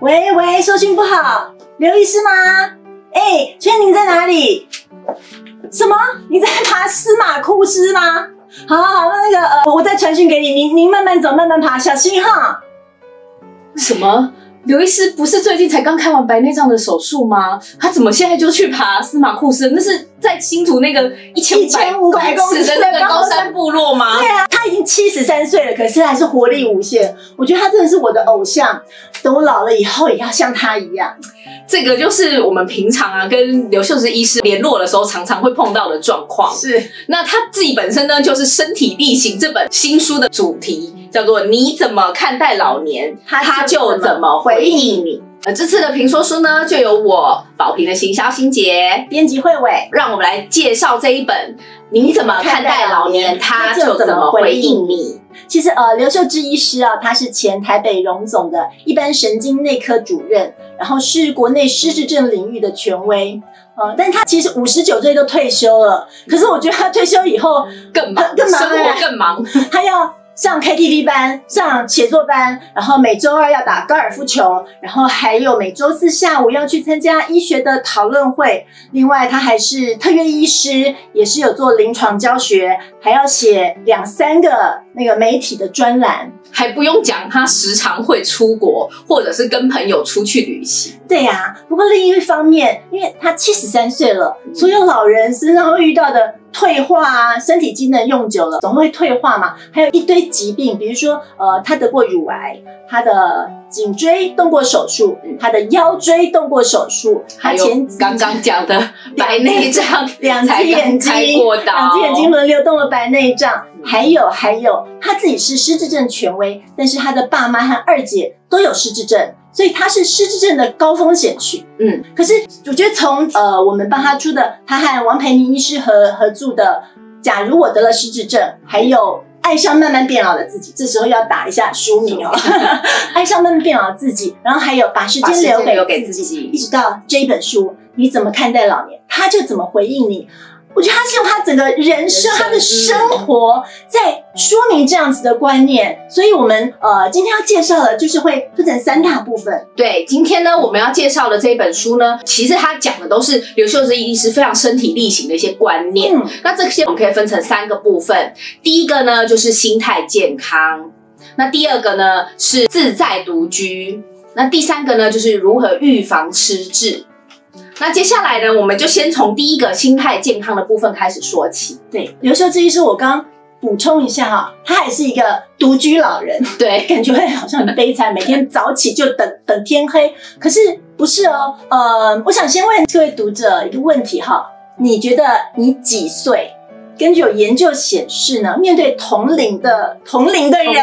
喂喂，收讯不好，刘医师吗？哎，请问您在哪里？什么？你在爬司马库斯吗？好好好，那那个呃，我再传讯给你，您您慢慢走，慢慢爬，小心哈。什么？刘医师不是最近才刚开完白内障的手术吗？他怎么现在就去爬司马库斯？那是在新竹那个一千五百公尺的那个高山部落吗？对啊，七十三岁了，可是还是活力无限。我觉得他真的是我的偶像，等我老了以后也要像他一样。这个就是我们平常啊跟刘秀芝医师联络的时候常常会碰到的状况。是，那他自己本身呢，就是《身体力行》这本新书的主题叫做“你怎么看待老年，他就怎么回应你”。呃，这次的评说书呢，就由我宝平的行销心杰编辑慧伟，让我们来介绍这一本“你怎么看待老年，他就怎么回应你”。其实呃，刘秀芝医师啊，他是前台北荣总的一般神经内科主任，然后是国内失智症领域的权威。呃，但他其实五十九岁都退休了，可是我觉得他退休以后更忙，更忙，生活更忙，他要。上 KTV 班，上写作班，然后每周二要打高尔夫球，然后还有每周四下午要去参加医学的讨论会。另外，他还是特约医师，也是有做临床教学，还要写两三个那个媒体的专栏。还不用讲，他时常会出国，或者是跟朋友出去旅行。对呀，不过另一方面，因为他七十三岁了，所有老人身上会遇到的退化啊，身体机能用久了总会退化嘛，还有一堆疾病，比如说呃，他得过乳癌，他的颈椎动过手术，他的腰椎动过手术，还有刚刚讲的白内障，两只眼睛，两只眼睛轮流动了白内障，还有还有他自己是失智症权威，但是他的爸妈和二姐都有失智症。所以他是失智症的高风险区，嗯，可是我觉得从呃我们帮他出的，他和王培宁医师合合著的《假如我得了失智症》，还有《爱上慢慢变老的自己》，这时候要打一下书名哦，《爱上慢慢变老的自己》，然后还有把时间留给自己，一直到这一本书，你怎么看待老年，他就怎么回应你。我觉得他是用他整个人生、他的生活在说明这样子的观念，所以我们呃今天要介绍的，就是会分成三大部分。对，今天呢我们要介绍的这一本书呢，其实它讲的都是刘秀芝医师非常身体力行的一些观念。嗯，那这些我们可以分成三个部分，第一个呢就是心态健康，那第二个呢是自在独居，那第三个呢就是如何预防失智。那接下来呢，我们就先从第一个心态健康的部分开始说起。对，刘秀芝医师，我刚补充一下哈，他还是一个独居老人，对，感觉会好像很悲惨，每天早起就等等天黑。可是不是哦，呃，我想先问各位读者一个问题哈，你觉得你几岁？根据有研究显示呢，面对同龄的同龄的人，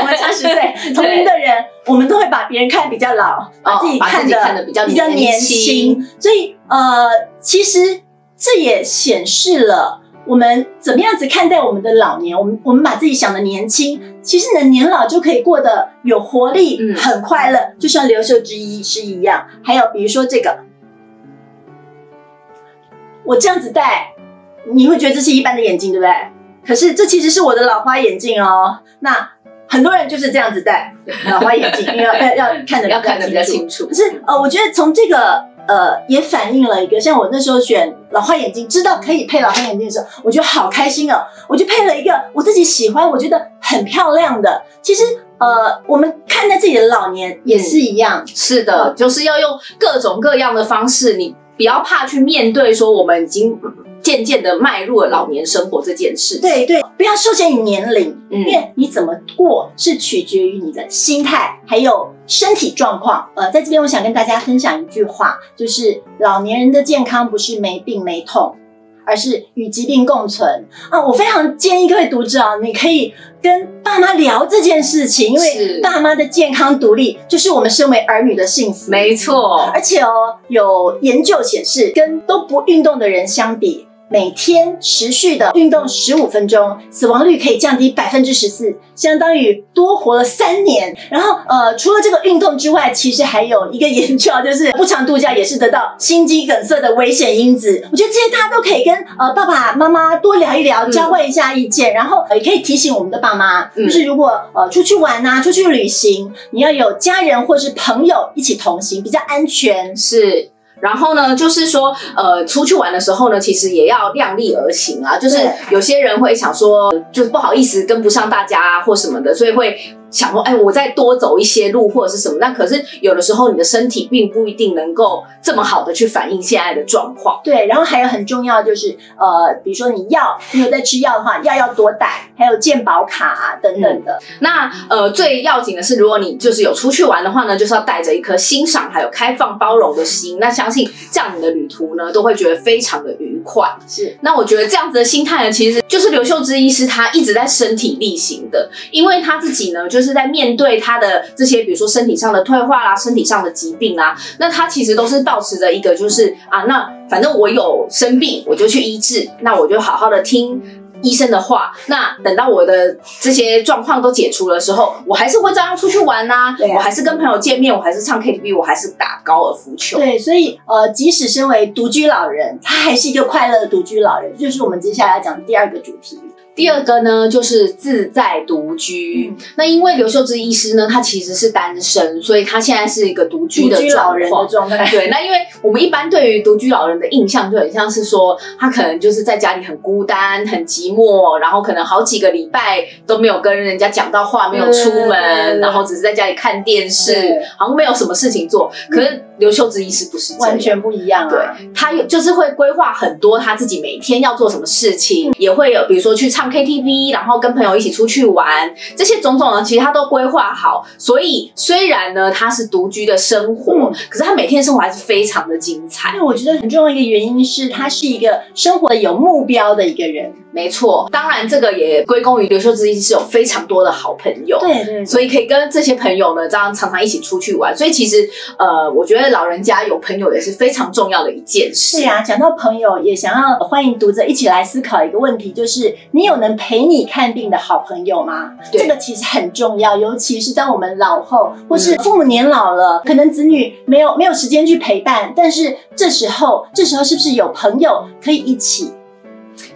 我们差十岁，同龄的人，我们都会把别人看比较老，把自己看的比较比较年轻。所以呃，其实这也显示了我们怎么样子看待我们的老年。我们我们把自己想的年轻，其实你的年老就可以过得有活力，很快乐，就像刘秀之一是一样。还有比如说这个，我这样子戴。你会觉得这是一般的眼镜，对不对？可是这其实是我的老花眼镜哦。那很多人就是这样子戴老花眼镜，因为要要要看得要看得比较清楚。可是呃，我觉得从这个呃也反映了一个，像我那时候选老花眼镜，知道可以配老花眼镜的时候，我觉得好开心哦。我就配了一个我自己喜欢，我觉得很漂亮的。其实呃，我们看待自己的老年也是一样，是的，就是要用各种各样的方式，你不要怕去面对，说我们已经。渐渐的迈入了老年生活这件事，对对，不要受限于年龄，因为你怎么过是取决于你的心态还有身体状况。呃，在这边我想跟大家分享一句话，就是老年人的健康不是没病没痛，而是与疾病共存啊！我非常建议各位读者啊，你可以跟爸妈聊这件事情，因为爸妈的健康独立就是我们身为儿女的幸福。没错，而且哦，有研究显示，跟都不运动的人相比。每天持续的运动十五分钟，死亡率可以降低百分之十四，相当于多活了三年。然后呃，除了这个运动之外，其实还有一个研究，就是不常度假也是得到心肌梗塞的危险因子。我觉得这些大家都可以跟呃爸爸妈妈多聊一聊，交换一下意见，然后也可以提醒我们的爸妈，就是如果呃出去玩呐，出去旅行，你要有家人或是朋友一起同行，比较安全。是。然后呢，就是说，呃，出去玩的时候呢，其实也要量力而行啊。就是有些人会想说，就是不好意思跟不上大家或什么的，所以会。想说，哎，我再多走一些路或者是什么？那可是有的时候你的身体并不一定能够这么好的去反映现在的状况。对，然后还有很重要就是，呃，比如说你药，你有在吃药的话，药要多带，还有健保卡啊等等的。那呃，最要紧的是，如果你就是有出去玩的话呢，就是要带着一颗欣赏还有开放包容的心。那相信这样你的旅途呢，都会觉得非常的愉快。是。那我觉得这样子的心态呢，其实就是刘秀芝医师他一直在身体力行的，因为他自己呢就。就是在面对他的这些，比如说身体上的退化啦，身体上的疾病啊，那他其实都是保持着一个，就是啊，那反正我有生病，我就去医治，那我就好好的听医生的话。那等到我的这些状况都解除的时候，我还是会照样出去玩呐，我还是跟朋友见面，我还是唱 KTV，我还是打高尔夫球。对，所以呃，即使身为独居老人，他还是一个快乐的独居老人，就是我们接下来讲的第二个主题。第二个呢，就是自在独居。那因为刘秀芝医师呢，他其实是单身，所以他现在是一个独居的状态。对，那因为我们一般对于独居老人的印象就很像是说，他可能就是在家里很孤单、很寂寞，然后可能好几个礼拜都没有跟人家讲到话，没有出门，然后只是在家里看电视，好像没有什么事情做。可是刘秀芝医师不是完全不一样，啊对他有就是会规划很多他自己每天要做什么事情，也会有比如说去唱。KTV，然后跟朋友一起出去玩，这些种种呢，其实他都规划好。所以虽然呢他是独居的生活，可是他每天生活还是非常的精彩。因为我觉得很重要一个原因是他是一个生活有目标的一个人。没错，当然这个也归功于刘秀芝医师有非常多的好朋友，对对，所以可以跟这些朋友呢这样常常一起出去玩。所以其实呃，我觉得老人家有朋友也是非常重要的一件事。是啊，讲到朋友，也想要欢迎读者一起来思考一个问题，就是你有能陪你看病的好朋友吗？这个其实很重要，尤其是当我们老后或是父母年老了，可能子女没有没有时间去陪伴，但是这时候这时候是不是有朋友可以一起？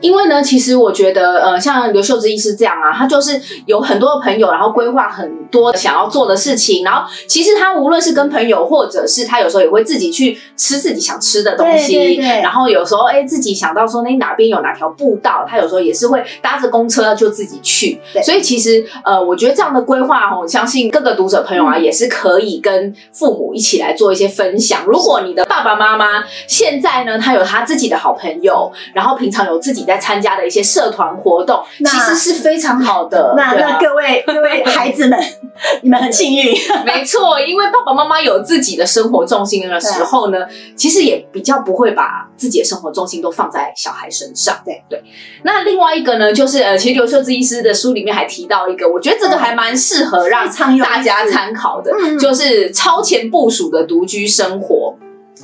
因为呢，其实我觉得，呃，像刘秀芝医师这样啊，他就是有很多的朋友，然后规划很多想要做的事情，然后其实他无论是跟朋友，或者是他有时候也会自己去吃自己想吃的东西，然后有时候哎自己想到说那哪边有哪条步道，他有时候也是会搭着公车就自己去。所以其实呃，我觉得这样的规划，我相信各个读者朋友啊，也是可以跟父母一起来做一些分享。如果你的爸爸妈妈现在呢，他有他自己的好朋友，然后平常有自自己在参加的一些社团活动，其实是非常好的。那那各位各位孩子们，你们很幸运。没错，因为爸爸妈妈有自己的生活重心的时候呢，其实也比较不会把自己的生活重心都放在小孩身上。对对。那另外一个呢，就是呃，其实刘秀芝医师的书里面还提到一个，我觉得这个还蛮适合让大家参考的，就是超前部署的独居生活。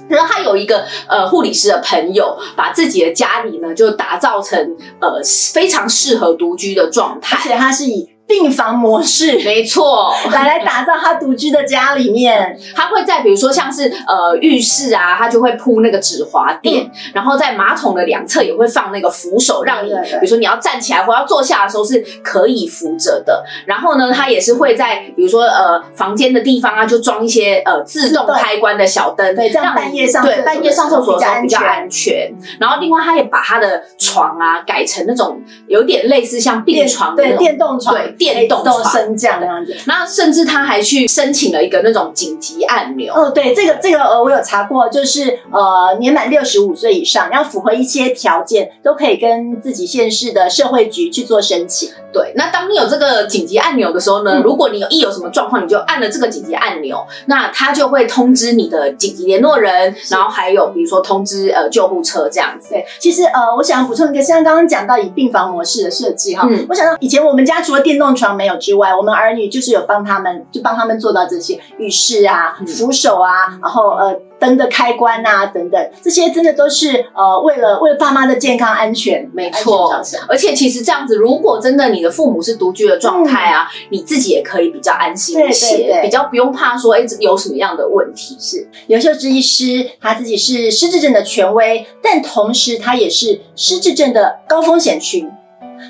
然后他有一个呃护理师的朋友，把自己的家里呢就打造成呃非常适合独居的状态，而且他是以。病房模式，没错，来来打造他独居的家里面。他会在比如说像是呃浴室啊，他就会铺那个止滑垫，然后在马桶的两侧也会放那个扶手，让你比如说你要站起来或要坐下的时候是可以扶着的。然后呢，他也是会在比如说呃房间的地方啊，就装一些呃自动开关的小灯，对，这样半夜上对半夜上厕所的时候比较安全。然后另外他也把他的床啊改成那种有点类似像病床对电动床对。电动升降这样子，然后甚至他还去申请了一个那种紧急按钮。哦，对，这个这个呃，我有查过，就是呃，年满六十五岁以上，要符合一些条件，都可以跟自己县市的社会局去做申请。对，那当你有这个紧急按钮的时候呢，如果你有一有什么状况，你就按了这个紧急按钮，那它就会通知你的紧急联络人，然后还有比如说通知呃救护车这样子。对，其实呃，我想补充一个，像刚刚讲到以病房模式的设计哈，我想到以前我们家除了电动。床没有之外，我们儿女就是有帮他们，就帮他们做到这些浴室啊、扶手啊，然后呃灯的开关啊，等等，这些真的都是呃，为了为了爸妈的健康安全，没错。而且其实这样子，如果真的你的父母是独居的状态啊，你自己也可以比较安心一些，比较不用怕说哎有什么样的问题。是刘秀芝医师，他自己是失智症的权威，但同时他也是失智症的高风险群。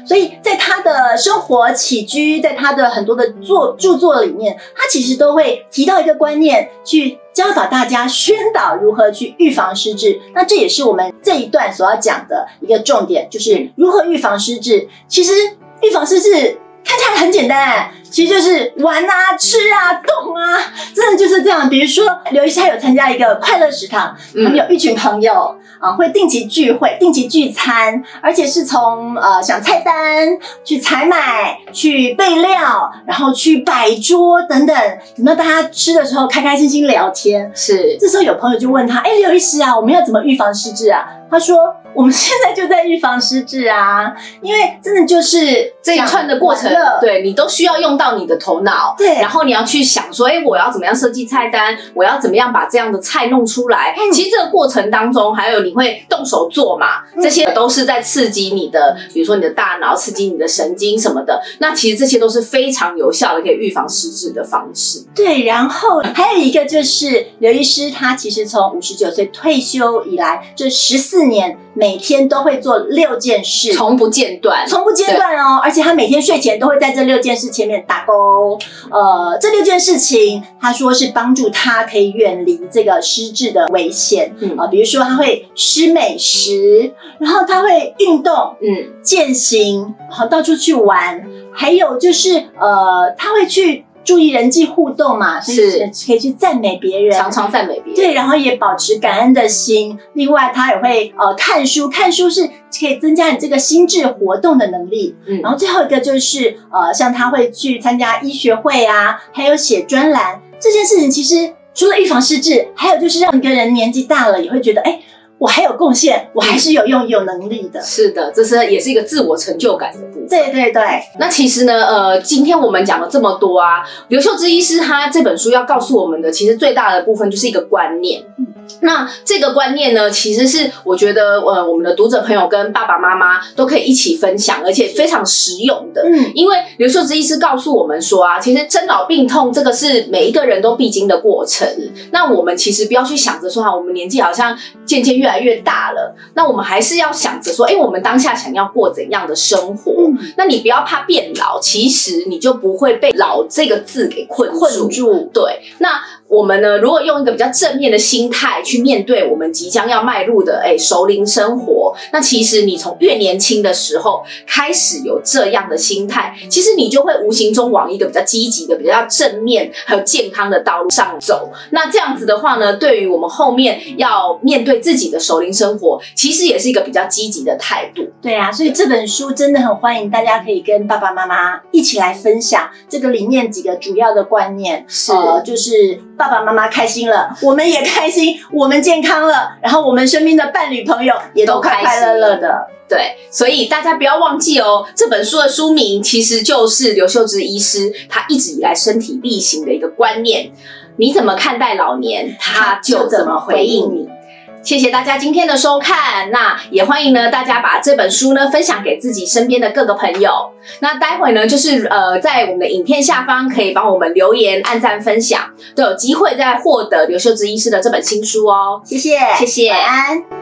所以在他的生活起居，在他的很多的作著作里面，他其实都会提到一个观念，去教导大家宣导如何去预防失智。那这也是我们这一段所要讲的一个重点，就是如何预防失智。其实预防失智看起来很简单，其实就是玩啊、吃啊、动啊，真的就是这样。比如说刘医师他有参加一个快乐食堂，他们有一群朋友。啊，会定期聚会、定期聚餐，而且是从呃想菜单去采买、去备料，然后去摆桌等等，等到大家吃的时候开开心心聊天。是，这时候有朋友就问他：“哎，刘医师啊，我们要怎么预防失智啊？”他说。我们现在就在预防失智啊，因为真的就是这一串的过程，对你都需要用到你的头脑，对，然后你要去想说，哎，我要怎么样设计菜单，我要怎么样把这样的菜弄出来。其实这个过程当中，还有你会动手做嘛，这些都是在刺激你的，比如说你的大脑，刺激你的神经什么的。那其实这些都是非常有效的可以预防失智的方式。对，然后还有一个就是刘医师，他其实从五十九岁退休以来，这十四年。每天都会做六件事，从不间断，从不间断哦。而且他每天睡前都会在这六件事前面打勾。呃，这六件事情，他说是帮助他可以远离这个失智的危险。嗯啊，比如说他会吃美食，然后他会运动，嗯，健行，好到处去玩，还有就是呃，他会去。注意人际互动嘛，是可以去赞美别人，常常赞美别人。对，然后也保持感恩的心。另外，他也会呃看书，看书是可以增加你这个心智活动的能力。嗯，然后最后一个就是呃，像他会去参加医学会啊，还有写专栏这件事情，其实除了预防失智，还有就是让一个人年纪大了也会觉得哎。我还有贡献，我还是有用有能力的。是的，这是也是一个自我成就感的部分。对对对。那其实呢，呃，今天我们讲了这么多啊，刘秀芝医师他这本书要告诉我们的，其实最大的部分就是一个观念。那这个观念呢，其实是我觉得，呃，我们的读者朋友跟爸爸妈妈都可以一起分享，而且非常实用的。嗯，因为刘秀芝医师告诉我们说啊，其实生老病痛这个是每一个人都必经的过程。那我们其实不要去想着说哈，我们年纪好像渐渐越来越大了，那我们还是要想着说，哎，我们当下想要过怎样的生活？那你不要怕变老，其实你就不会被“老”这个字给困困住。对，那。我们呢，如果用一个比较正面的心态去面对我们即将要迈入的哎熟龄生活，那其实你从越年轻的时候开始有这样的心态，其实你就会无形中往一个比较积极的、比较正面还有健康的道路上走。那这样子的话呢，对于我们后面要面对自己的熟龄生活，其实也是一个比较积极的态度。对啊，所以这本书真的很欢迎大家可以跟爸爸妈妈一起来分享这个里面几个主要的观念，是就是。爸爸妈妈开心了，我们也开心，我们健康了，然后我们身边的伴侣朋友也都快快乐乐的。对，所以大家不要忘记哦，这本书的书名其实就是刘秀芝医师他一直以来身体力行的一个观念：你怎么看待老年，他就怎么回应你。谢谢大家今天的收看，那也欢迎呢大家把这本书呢分享给自己身边的各个朋友。那待会呢就是呃在我们的影片下方可以帮我们留言、按赞、分享，都有机会再获得刘秀芝医师的这本新书哦。谢谢，谢谢，晚安。